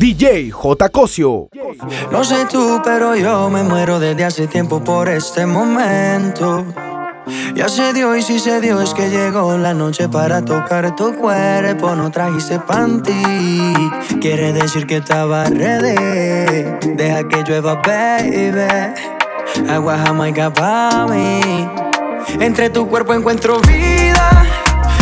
DJ J. Cosio. No sé tú, pero yo me muero desde hace tiempo por este momento. Ya se dio y si se dio es que llegó la noche para tocar tu cuerpo. No trajiste panty, quiere decir que estaba ready. Deja que llueva, baby. Agua jamaica para mí. Entre tu cuerpo encuentro vida.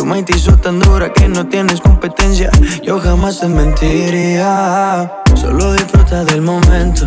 Tu mente hizo tan dura que no tienes competencia. Yo jamás te mentiría. Solo disfruta del momento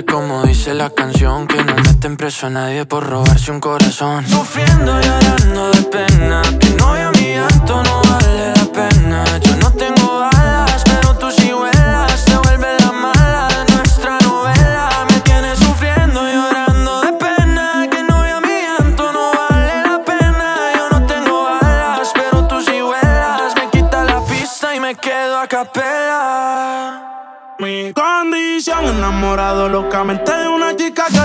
Como dice la canción. Que no meten preso a nadie por robarse un corazón. Sufriendo y llorando de pena. Que no mi llanto no vale la pena. Enamorado locamente. De una chica que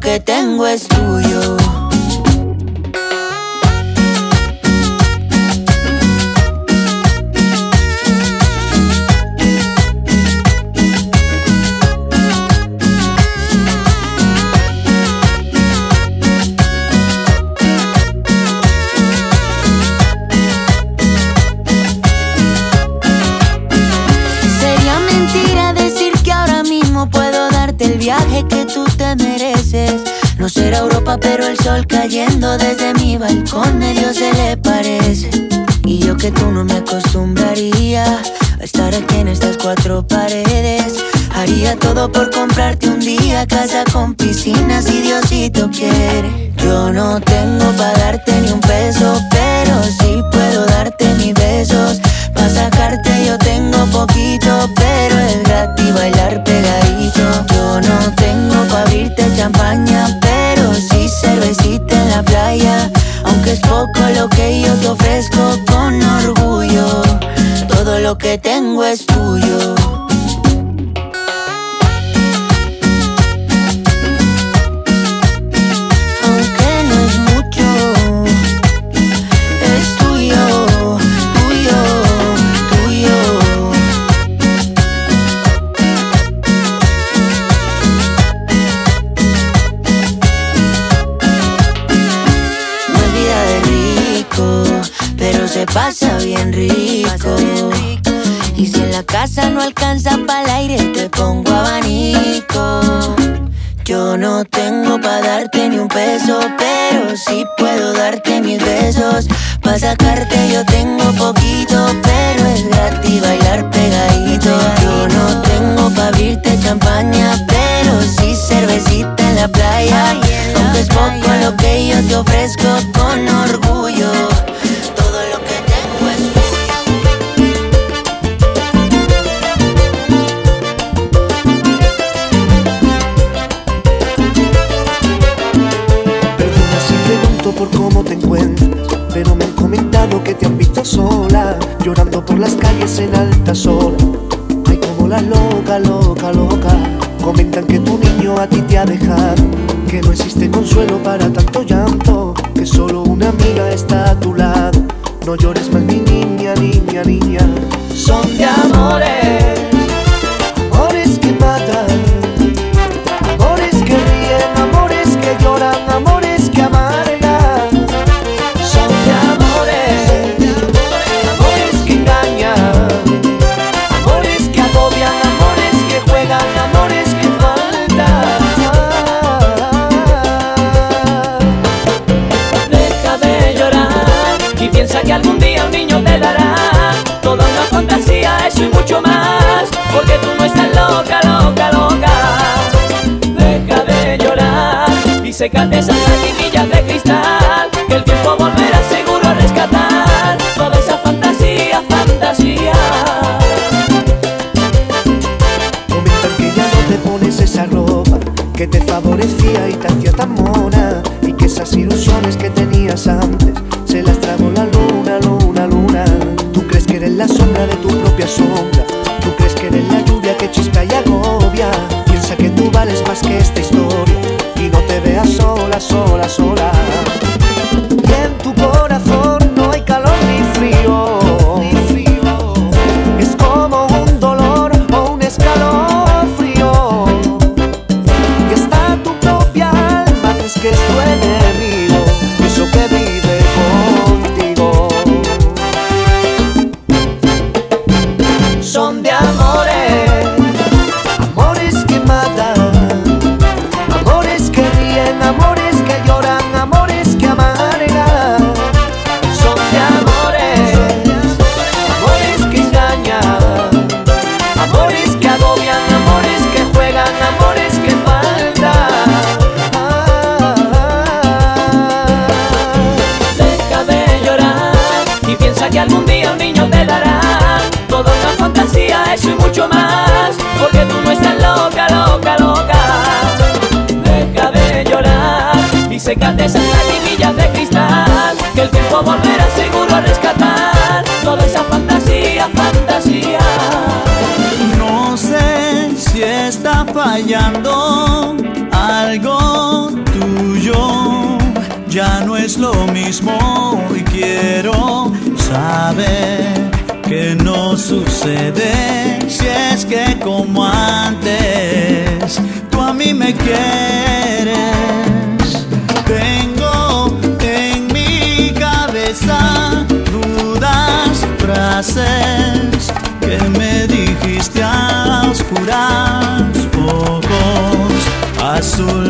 que tengo es tuyo. Con a Dios se le parece. Y yo que tú no me acostumbraría a estar aquí en estas cuatro paredes. Haría todo por comprarte un día casa con piscina si Diosito quiere. Yo no tengo para darte ni un peso la cara Que el tiempo volverá seguro a rescatar Toda esa fantasía, fantasía. No sé si está fallando algo tuyo. Ya no es lo mismo y quiero saber que no sucede. Si es que como antes tú a mí me quieres. Frases que me dijiste a oscuras, ojos azul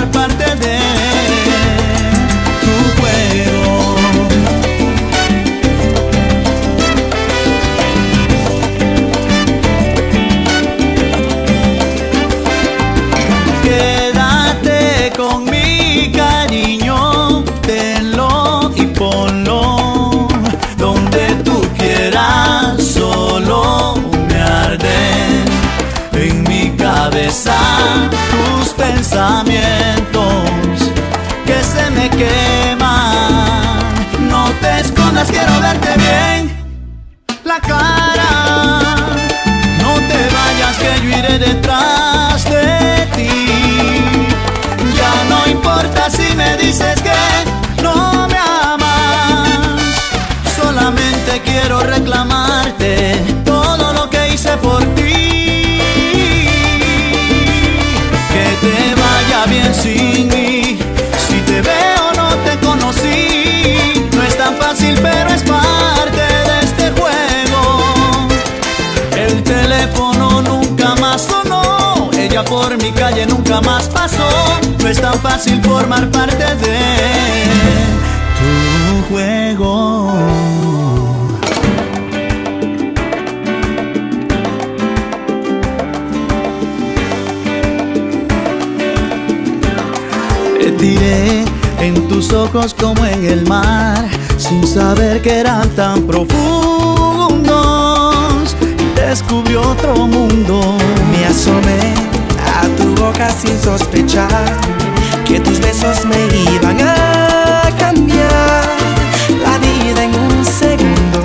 formar escondas, quiero verte bien calle nunca más pasó. No es tan fácil formar parte de tu juego. Te tiré en tus ojos como en el mar, sin saber que eran tan profundos. Descubrí otro mundo. Me asomé a tu boca sin sospechar que tus besos me iban a cambiar la vida en un segundo.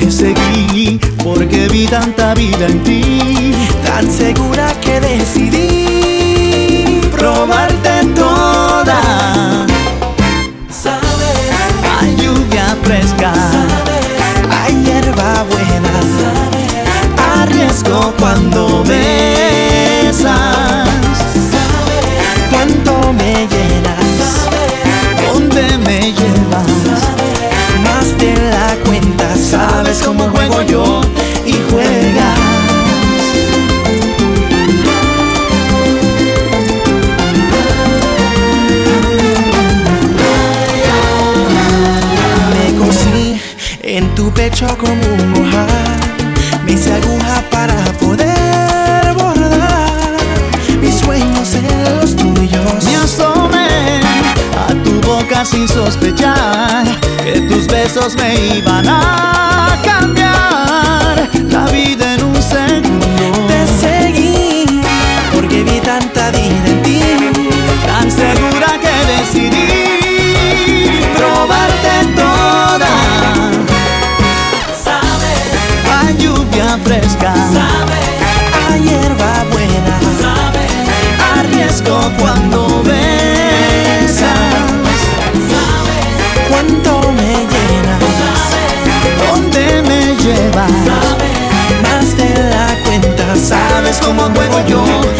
Te seguí porque vi tanta vida en ti. Tan segura que decidí Probarte toda. Sabes, Hay lluvia fresca. hay hierba buena. Arriesgo cuando besas. Cuánto me llenas, ¿Dónde me llevas? más de la cuenta. Sabes cómo juego sospechar que tus besos me iban a cambiar la vida en un segundo. Te seguí porque vi tanta vida en ti. Tan segura que decidí probarte toda. Sabes, A lluvia fresca, Hay hierba buena, sabes, arriesgo cuando besas. sabes cómo juego yo.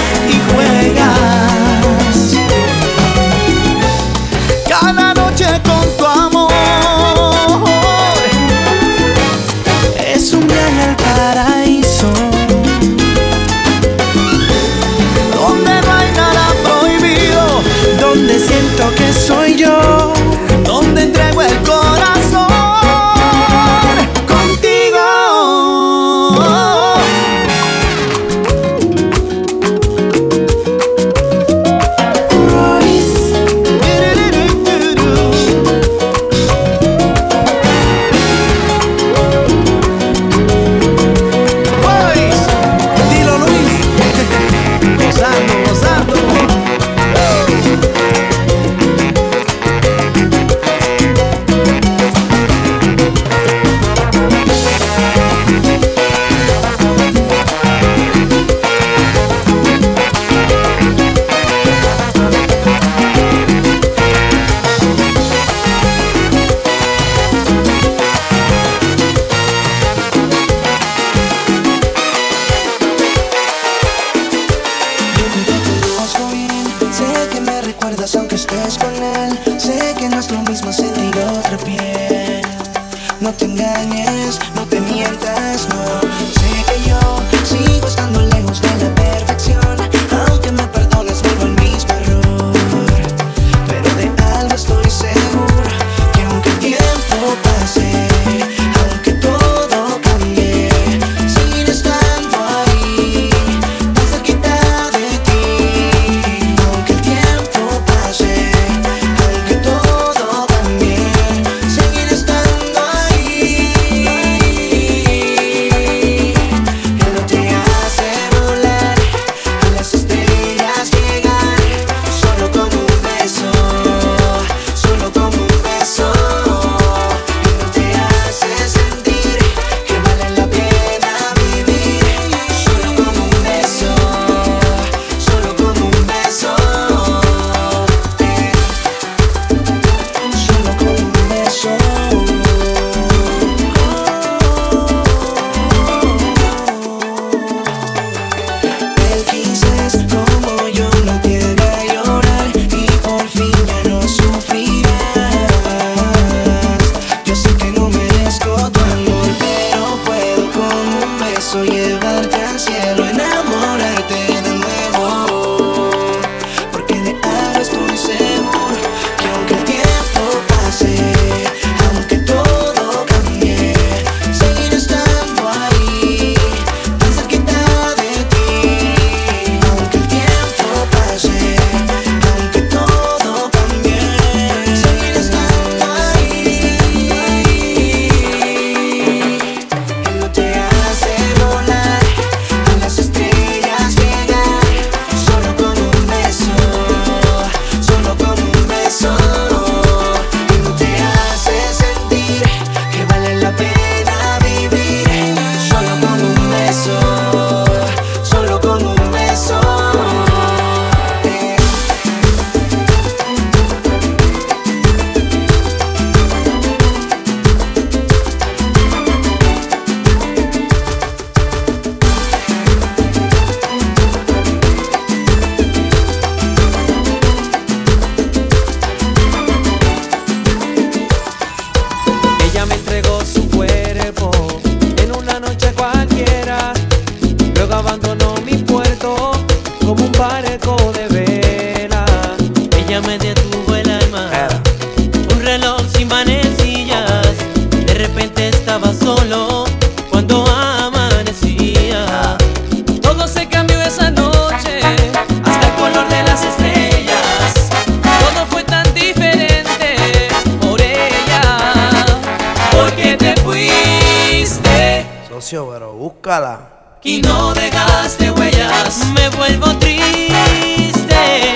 fuiste. Socio, pero búscala. Y no dejaste huellas, me vuelvo triste.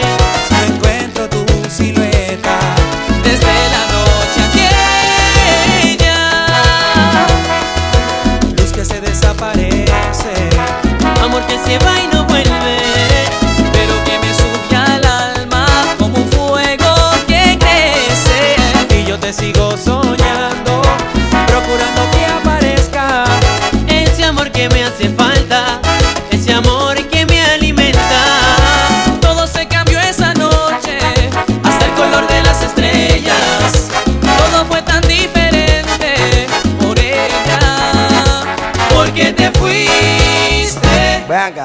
No encuentro tu silueta desde la noche aquella. Luz que se desaparece, amor que se va.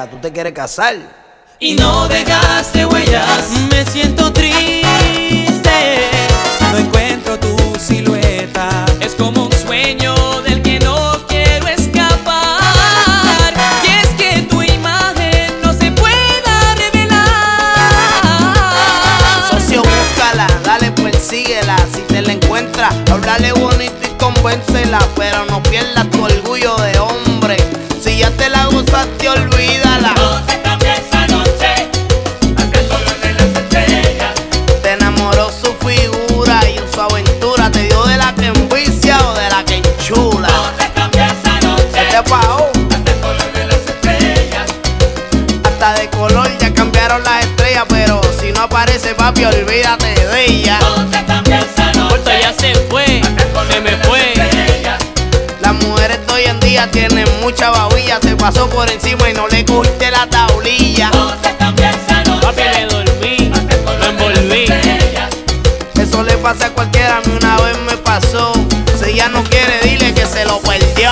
tú te quieres casar. Y no dejaste huellas, me siento triste. No encuentro tu silueta, es como un sueño del que no quiero escapar. Y es que tu imagen no se pueda revelar. Socio, búscala, dale, persíguela. Si te la encuentras, háblale bonito y convéncela, pero no pierdas tu orgullo de hombre. No se cambió esa noche, aquel color de las estrellas. Te enamoró su figura y su aventura te dio de la que envicia o de la que enchula. No se cambió esa noche, este pao. color de las estrellas. Hasta de color ya cambiaron las estrellas, pero si no aparece papi, olvídate de ella. No se cambió esa noche, Puerto ya se fue, se me fue hoy en día tienen mucha babilla. Te pasó por encima y no le cogiste la tablilla. Todo se le dormí, me envolví. Eso le pasa a cualquiera, a mí una vez me pasó. Si ella no quiere, dile que se lo perdió.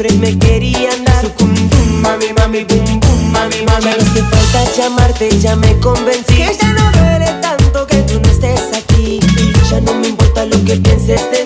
siempre me querían dar. Su cum -dum, Mami, mami, bum, bum, mami, mami. Ya no hace falta llamarte, ya me convencí. Que ya no duele tanto que tú no estés aquí. Ya no me importa lo que pienses de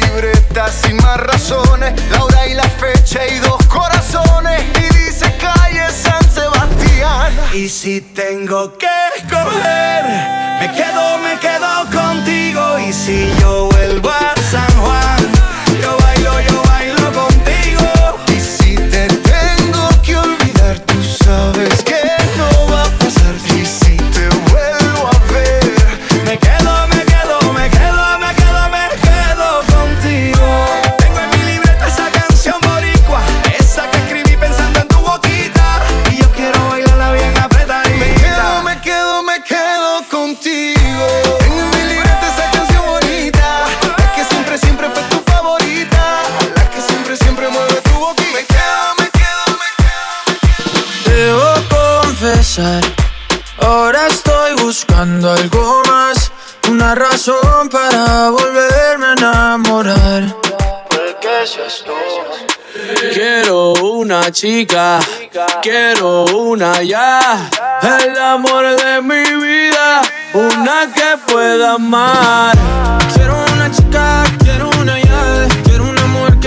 libreta sin más razones, la hora y la fecha y dos corazones. Y dice calle San Sebastián. Y si tengo que escoger, me quedo, me quedo contigo. Y si yo vuelvo a San Juan. buscando algo más, una razón para volverme a enamorar. Porque. Quiero una chica, quiero una ya, el amor de mi vida, una que pueda amar. Quiero una chica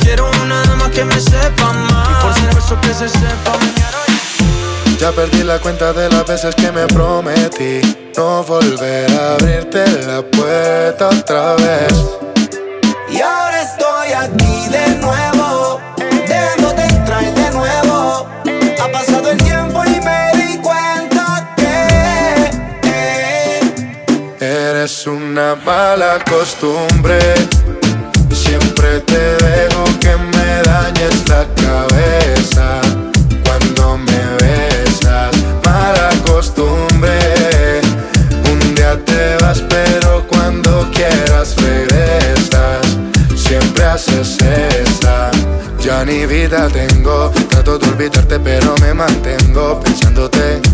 Quiero una dama que me sepa amar. Y por supuesto que se sepa. Ya perdí la cuenta de las veces que me prometí no volver a abrirte la puerta otra vez. Y ahora estoy aquí de nuevo, dejándote entrar de nuevo. Ha pasado el tiempo y me di cuenta que eh, eres una mala costumbre. Te dejo que me dañes la cabeza cuando me besas. Mala costumbre. Un día te vas, pero cuando quieras regresas. Siempre haces esa. Ya ni vida tengo, trato de olvidarte pero me mantengo pensándote.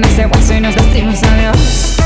con ese hueso y nos decimos adiós.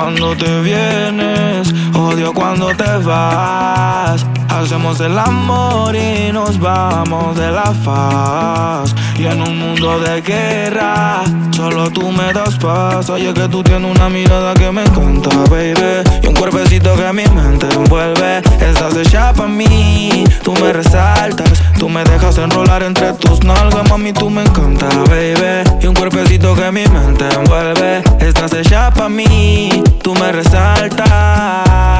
cuando te vienes odio cuando te vas. Hacemos el amor y nos vamos de la faz. Y en un mundo de guerra, solo tú me das paz. Oye, que tú tienes una mirada que me encanta, baby. Y un cuerpecito que mi mente envuelve. Estás hecha para mí, tú me resaltas. Tú me dejas enrolar entre tus nalgas, mami, tú me encanta, baby. Y un cuerpecito que mi mente envuelve. Estás hecha para mí, tú me resaltas.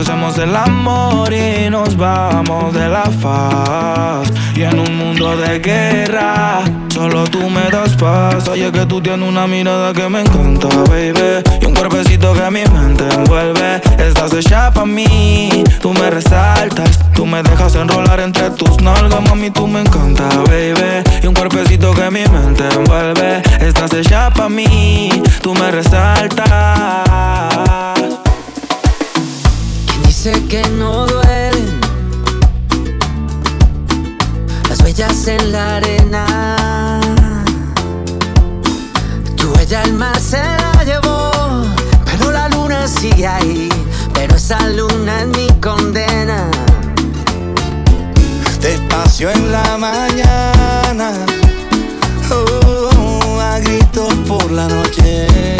Hacemos el amor y nos vamos de la faz. Y en un mundo de guerra, solo tú me das paz. Oye, que tú tienes una mirada que me encanta, baby. Y un cuerpecito que mi mente envuelve. Estás hecha pa' mí, tú me resaltas. Tú me dejas enrolar entre tus nalgas, mami, tú me encanta, baby. Y un cuerpecito que mi mente envuelve. Estás hecha pa' mí, tú me resaltas. ¿Quién dice que no duelen las huellas en la arena? Tu huella el mar se la llevó, pero la luna sigue ahí. Pero esa luna es mi condena. Despacio en la mañana, oh, a gritos por la noche.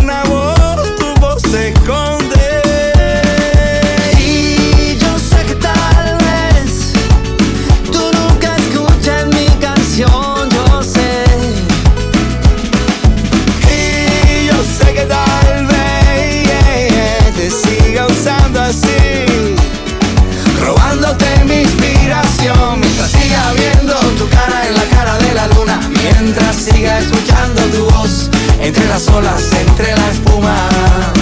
entre las olas, entre la espuma.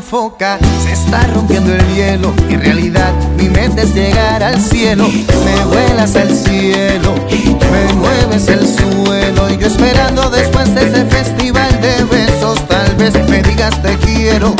Se está rompiendo el hielo. En realidad, mi mente es llegar al cielo. Me vuelas al cielo, me mueves el suelo. Y yo esperando después de ese festival de besos, tal vez me digas te quiero.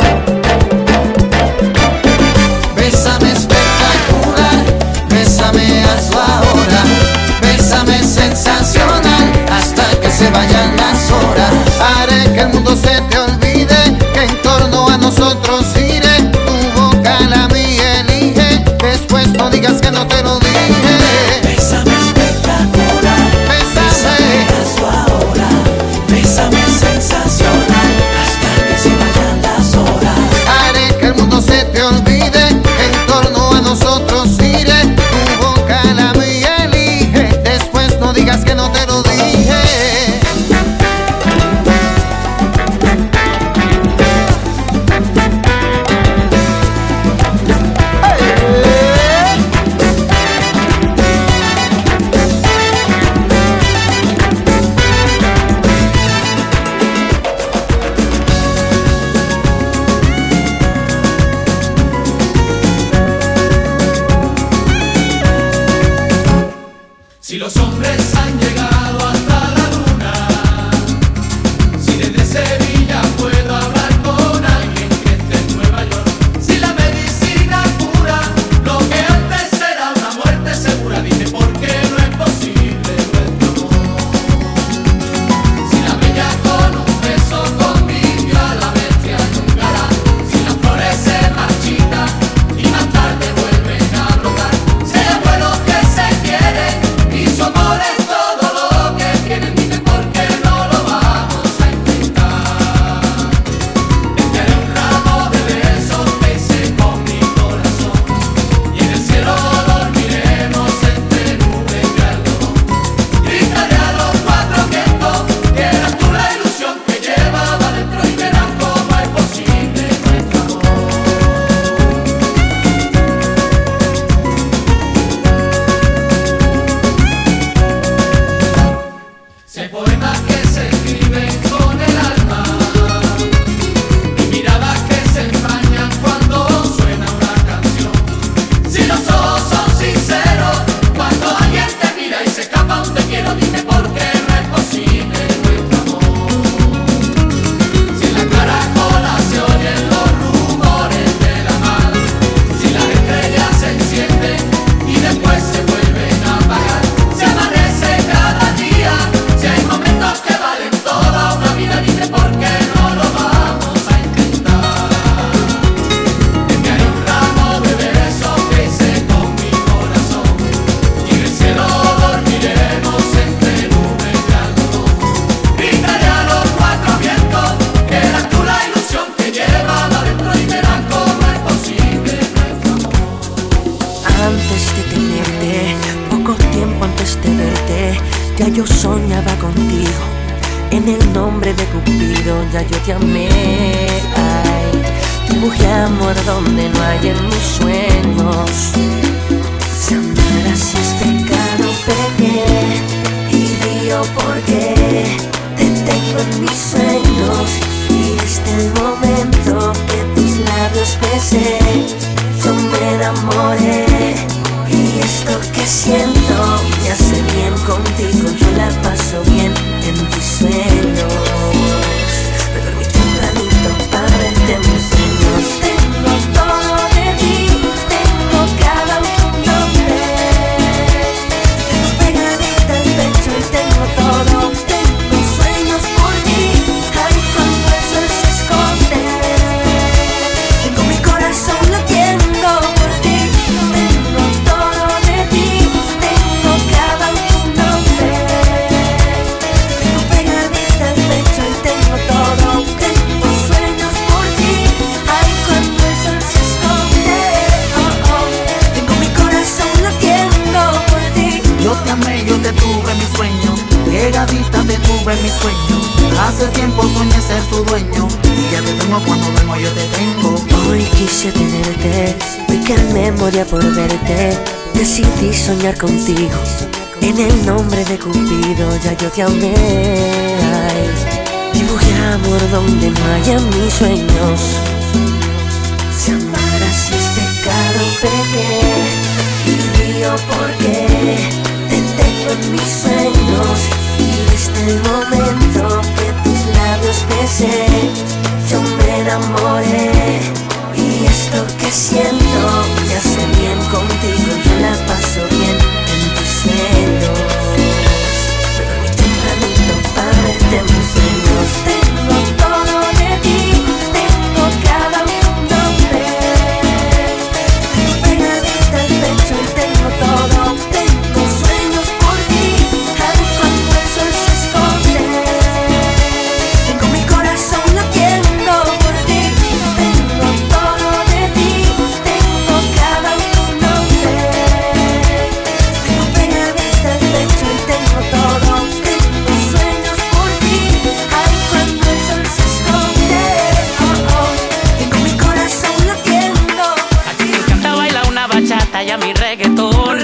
reggaetón.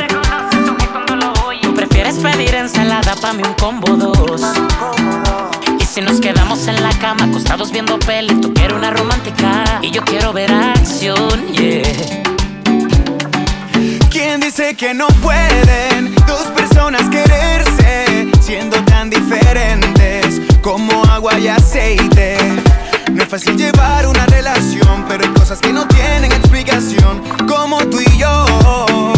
Tú prefieres pedir ensalada pa' mí un combo dos. Y si nos quedamos en la cama, acostados viendo peli, tú quieres una romántica y yo quiero ver acción, ¿Quién dice que no pueden dos personas quererse siendo tan diferentes como agua y aceite? No es fácil llevar una relación, pero hay cosas que no tienen explicación, como tú y yo.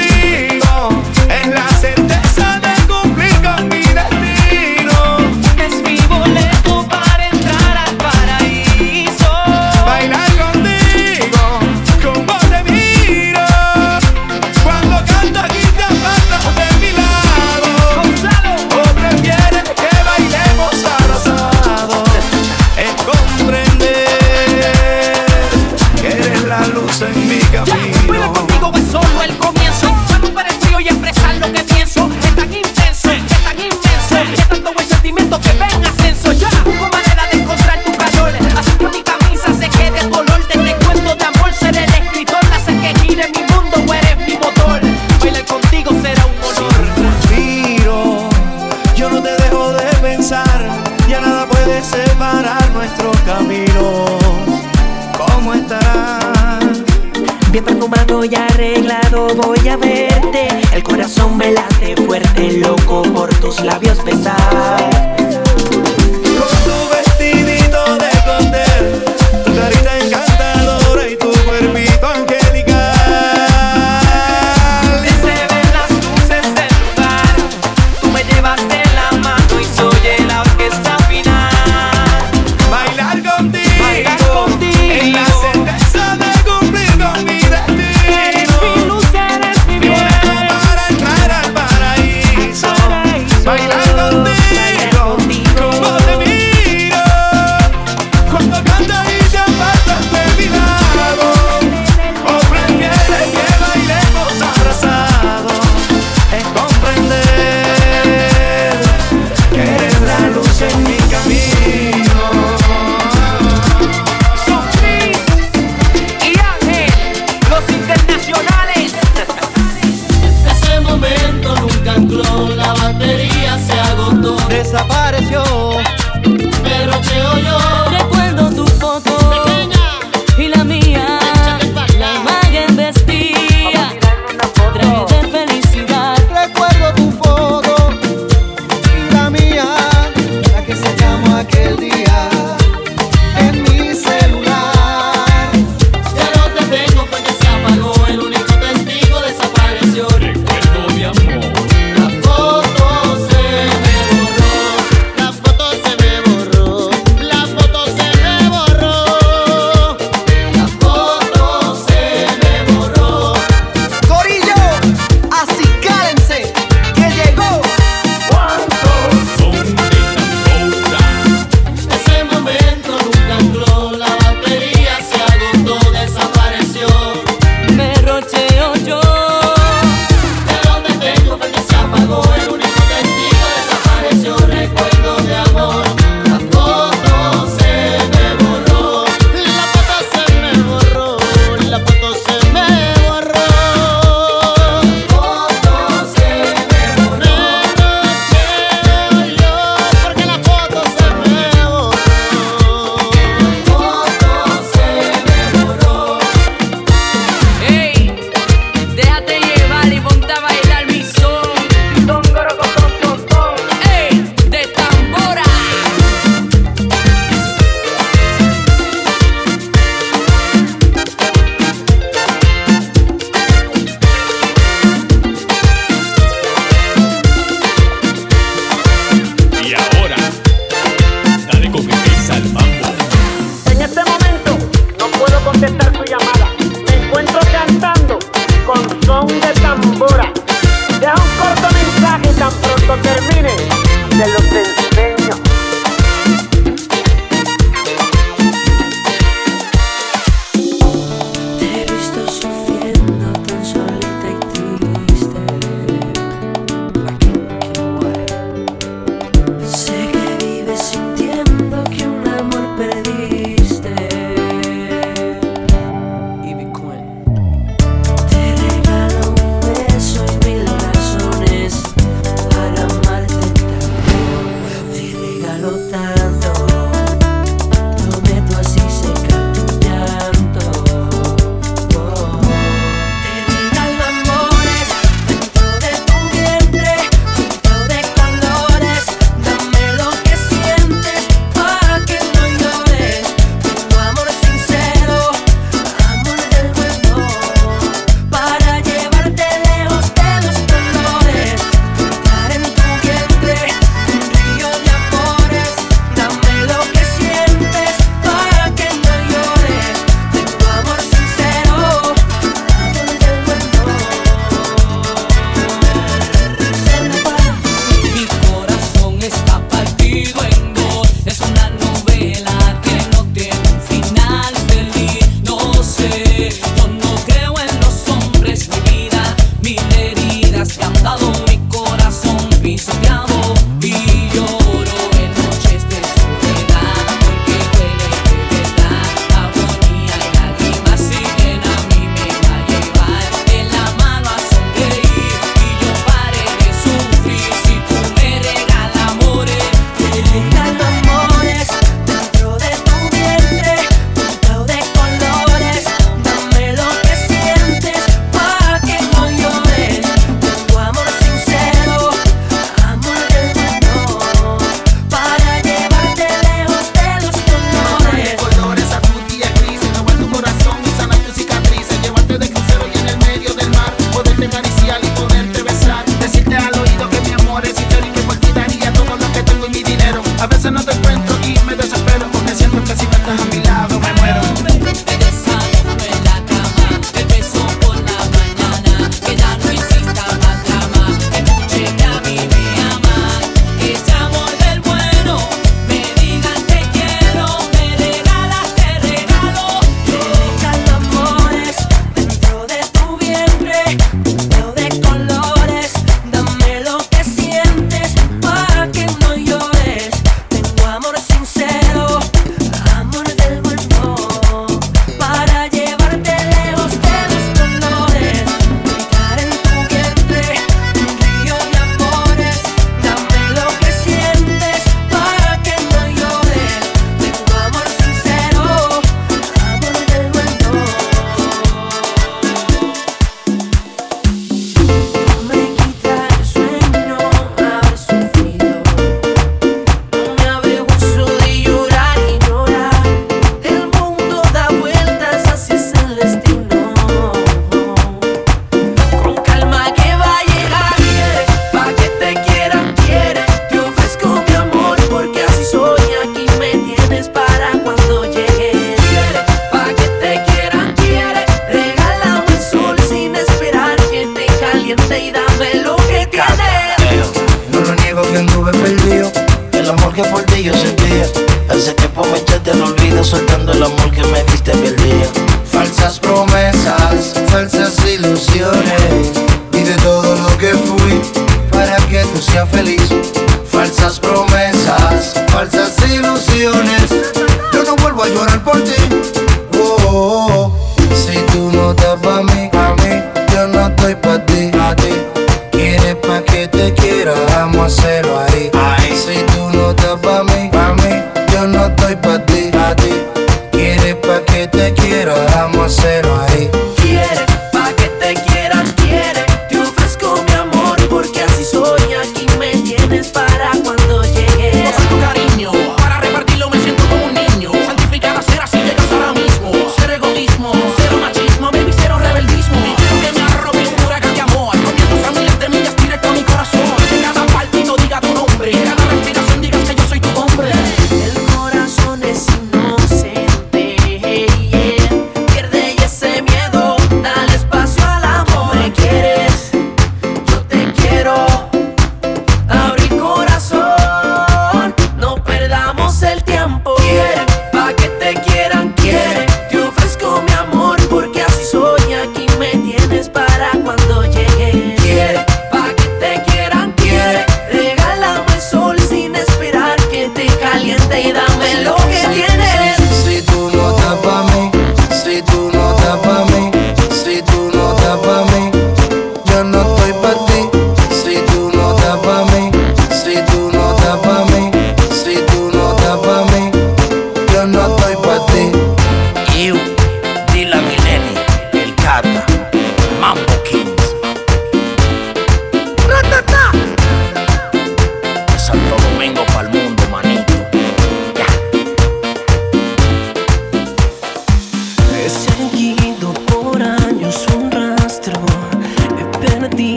Es la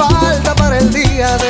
falta para el día de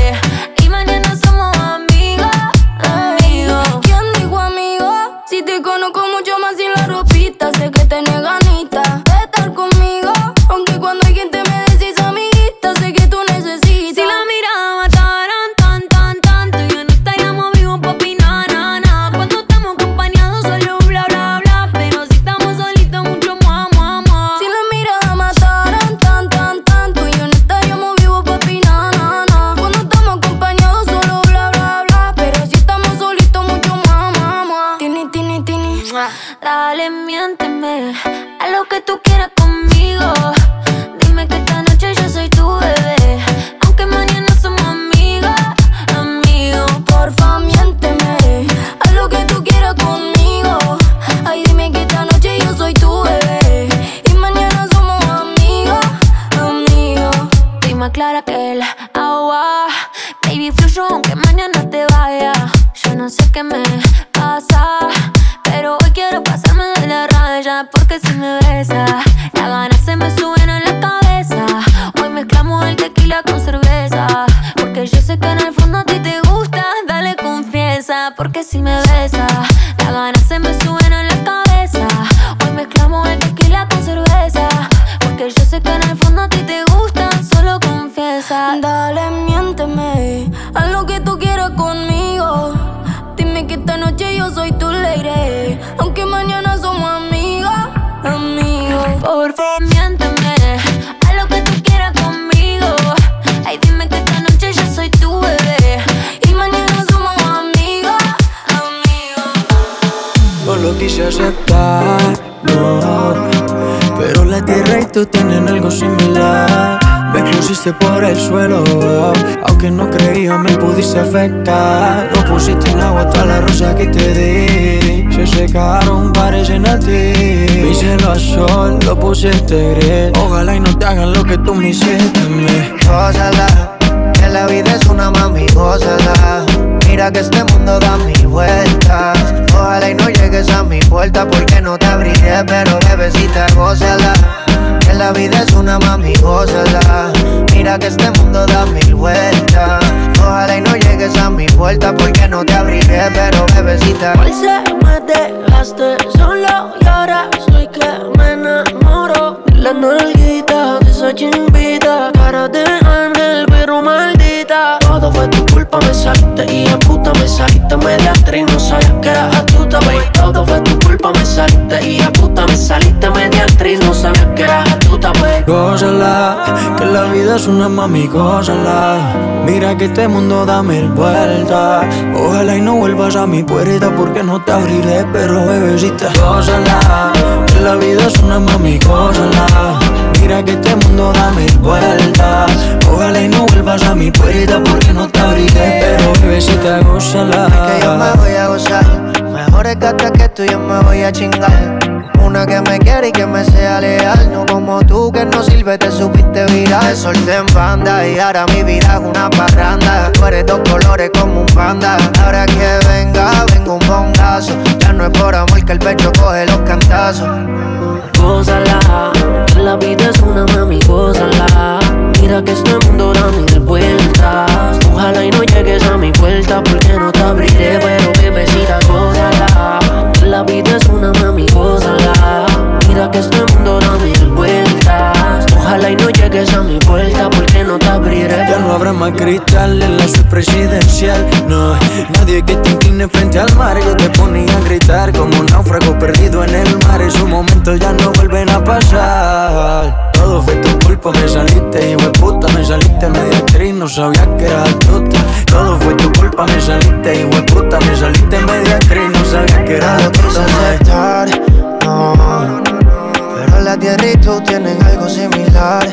Ojalá y no te hagan lo que tú me hiciste. Gózala, que la vida es una mami, gózala. Mira que este mundo da mil vueltas. Ojalá y no llegues a mi puerta porque no te abriré, pero bebecita, gózala. Que la vida es una mami, gózala. Mira que este mundo da mil vueltas. Ojalá y no llegues a mi puerta porque no te abriré, pero bebecita. Hoy se me dejaste la vida es una mami, gózala. Mira que este mundo da mil vueltas. Ojalá y no vuelvas a mi puerta porque no te abriré, pero bebecita, gózala. Que la vida es una mami, gózala. Mira que este mundo da mil vueltas. Ojalá y no vuelvas a mi puerta porque no te abriré, pero bebecita, gózala. que yo me voy a gozar. Mejor es que tú yo me voy a chingar. Una que me quiere y que me sea leal. No como tú que no sirve, te supiste virar. Solté en banda y ahora mi vida es una parranda. Tú dos colores como un panda. Ahora que venga, vengo un bongazo. Ya no es por amor que el pecho coge los cantazos. Gózala, la vida es una mami, gózala. Mira que este mundo da mil vueltas. Ojalá y no llegues a mi puerta porque no te abriré, pero bebecita, gózala. La vida es una mami, gózala. Mira que este mundo da mil. Ojalá y no llegues a mi puerta porque no te abriré. Ya no habrá más cristal en la presidencial. No, nadie que te incline frente al mar. Yo te ponía a gritar como un náufrago perdido en el mar. Esos momentos ya no vuelven a pasar. Todo fue tu culpa, me saliste, hijo de puta, me saliste media actriz, no sabía que eras astuta. Todo fue tu culpa, me saliste, hijo de puta, me saliste media actriz, no sabía que eras No astuta. no. Pero la tierra y tú tienen algo similar.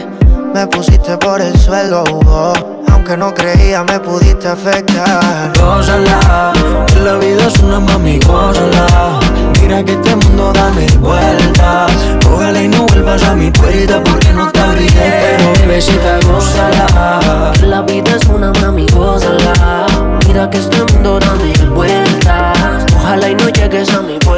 Me pusiste por el suelo, oh. aunque no creía me pudiste afectar. Gózala, que la vida es una mami, gózala. Mira que este mundo da mil vueltas. Ojalá y no vuelvas a mi puerta porque no te abriré, pero bebecita, gózala. Que la vida es una mami, gózala. Mira que este mundo da mil vueltas. Ojalá y no llegues a mi puerta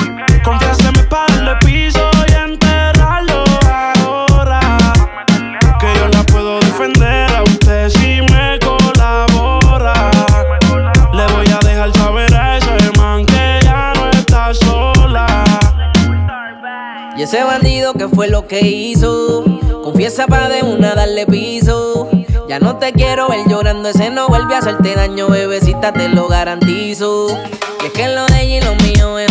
Confiéseme para darle piso y enterrarlo ahora. Que yo la puedo defender a usted si me colabora. Le voy a dejar saber a ese man que ya no está sola. Y ese bandido que fue lo que hizo. Confiesa pa' de una darle piso. Ya no te quiero ver llorando, ese no vuelve a hacerte daño, bebecita, te lo garantizo. Y es que lo de ella y lo mío es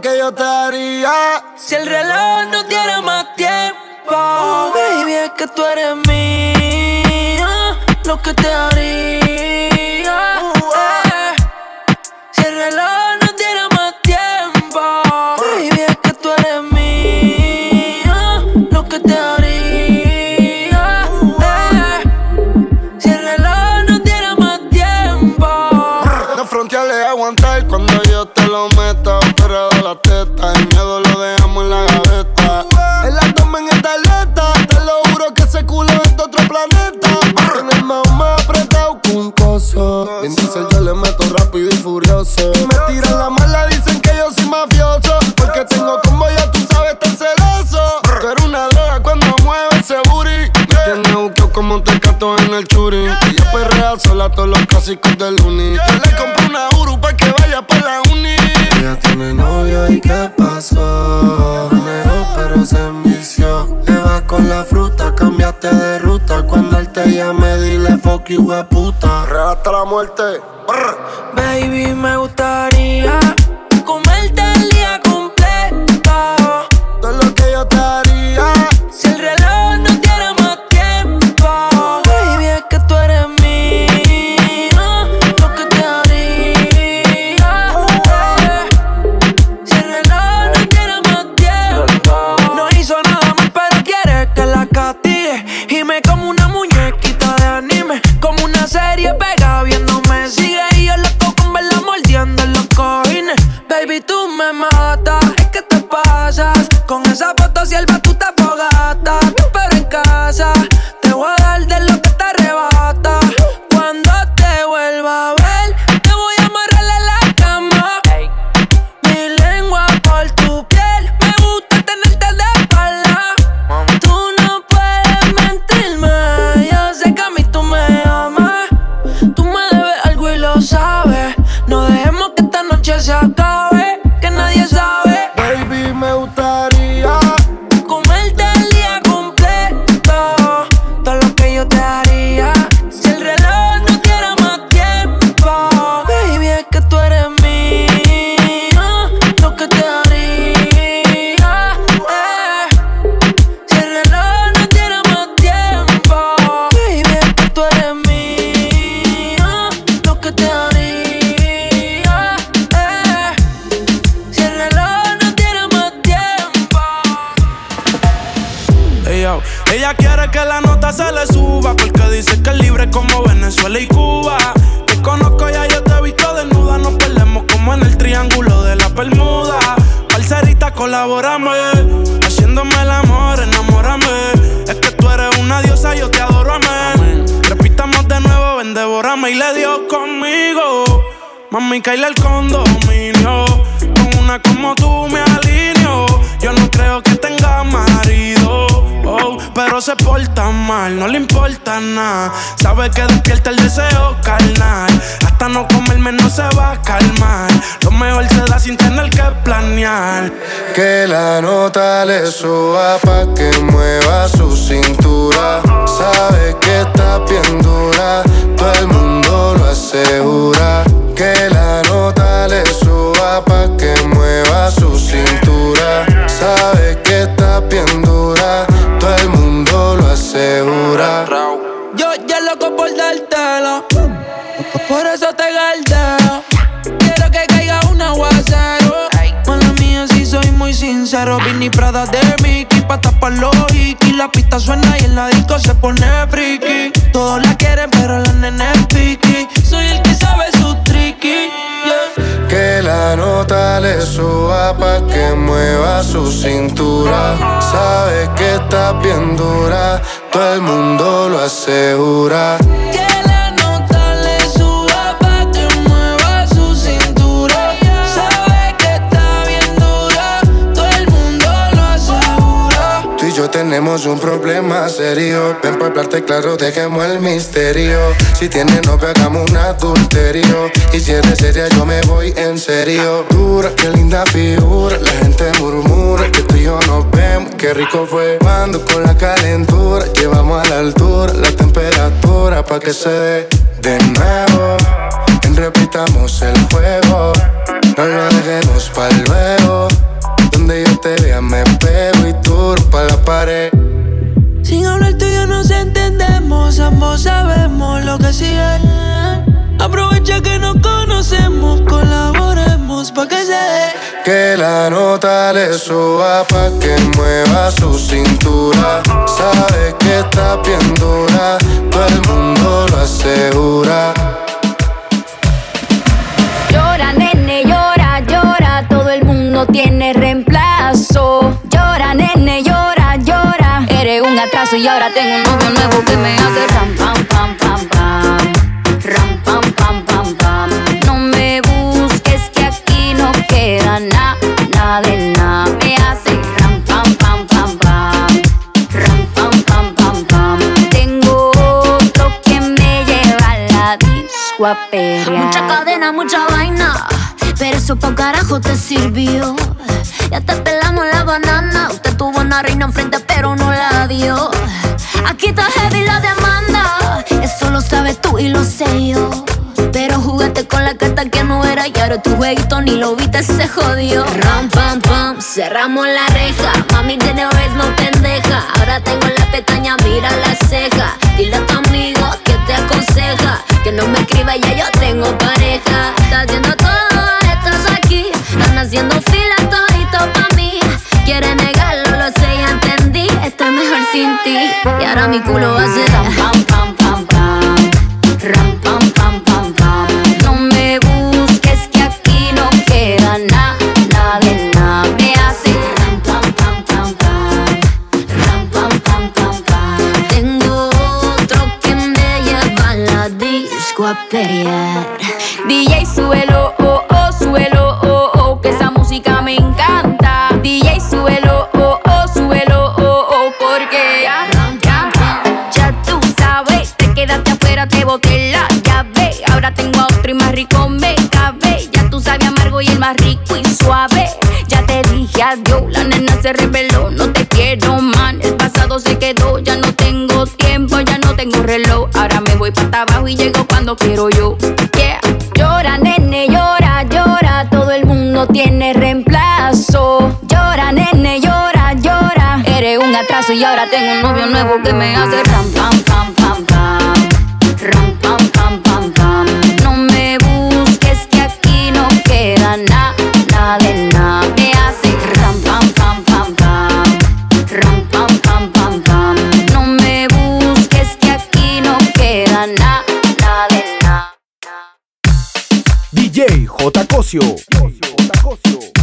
que yo te haría. Si el reloj no tiene más tiempo, oh, baby, es que tú eres mía, lo que te haría. El miedo lo dejamos en la gaveta. El átomo en esta aleta. Te lo juro que ese culo es de otro planeta. En el mao más apretado que un coso. En yo le meto rápido y furioso. Me tiran la mala, dicen que yo soy mafioso. Porque tengo como ya tú sabes tan celoso. Pero una droga cuando mueve ese booty. Me tiene buqueo como un tecato en el churi. Y yo perrea sola todos los clásicos del uni. Yo le compro una Uru pa' que vaya pa' la uni ya tiene novio y qué pasó. Manejó pero se envició. Te vas con la fruta, cambiaste de ruta. Cuando él te llame, dile fuck you, we puta. Real la muerte. Baby, me gustaría comerte. Serio. Ven para hablarte claro, dejemos el misterio. Si tienes novio, hagamos un adulterio. Y si eres seria, yo me voy en serio. Dura, qué linda figura. La gente murmura que tú y yo nos vemos. Qué rico fue cuando con la calentura llevamos a la altura la temperatura pa' que se dé de nuevo. repitamos el fuego. No lo dejemos para luego. Donde yo te vea me pego y tú pa' la pared. Ambos sabemos lo que sigue. Aprovecha que nos conocemos, colaboremos pa' que se dé. Que la nota le suba pa' que mueva su cintura. Sabe que está bien dura, todo el mundo lo asegura. Llora, nene, llora, llora, todo el mundo tiene reemplazo. Y ahora tengo un novio nuevo que me hace ram, pam, pam, pam, pam. Ram, pam, pam, pam, pam. No me busques que aquí no queda nada, nada de nada. Me hace ram, pam, pam, pam, pam. Ram, pam, pam, pam, pam. Tengo otro que me lleva a la disco a pelear. Mucha cadena, mucha vaina. Pero eso pa' carajo te sirvió. Ya te pelamos la banana. Usted tuvo una reina enfrente, pero no la dio. Aquí está heavy la demanda. Eso lo sabes tú y lo sé yo. Pero jugaste con la carta que no era y ahora tu jueguito ni lo viste, se jodió. Ram, pam, pam, cerramos la reja. Mami de vez no pendeja. Ahora tengo la pestaña, mira la ceja. Dile a tu amigo que te aconseja. Que no me escriba, ya yo tengo pareja. Y ahora mi culo ram, pam, pam, pam, pam. Ram, pam, pam, pam, pam. No me busques que aquí no queda nada, nada de nada. Me hace ram, pam, pam, pam, pam. Ram, pam, pam, pam, pam. Tengo otro que me lleva a la disco a pelear. DJ suelo, oh, oh, suelo, más rico y suave. Ya te dije adiós, la nena se reveló, no te quiero man. El pasado se quedó, ya no tengo tiempo, ya no tengo reloj. Ahora me voy para abajo y llego cuando quiero yo. Yeah. Llora, nene, llora, llora. Todo el mundo tiene reemplazo. Llora, nene, llora, llora. Eres un atraso y ahora tengo un novio nuevo que me hace ram, pam, pam, pam. De nada. DJ J. Cosio.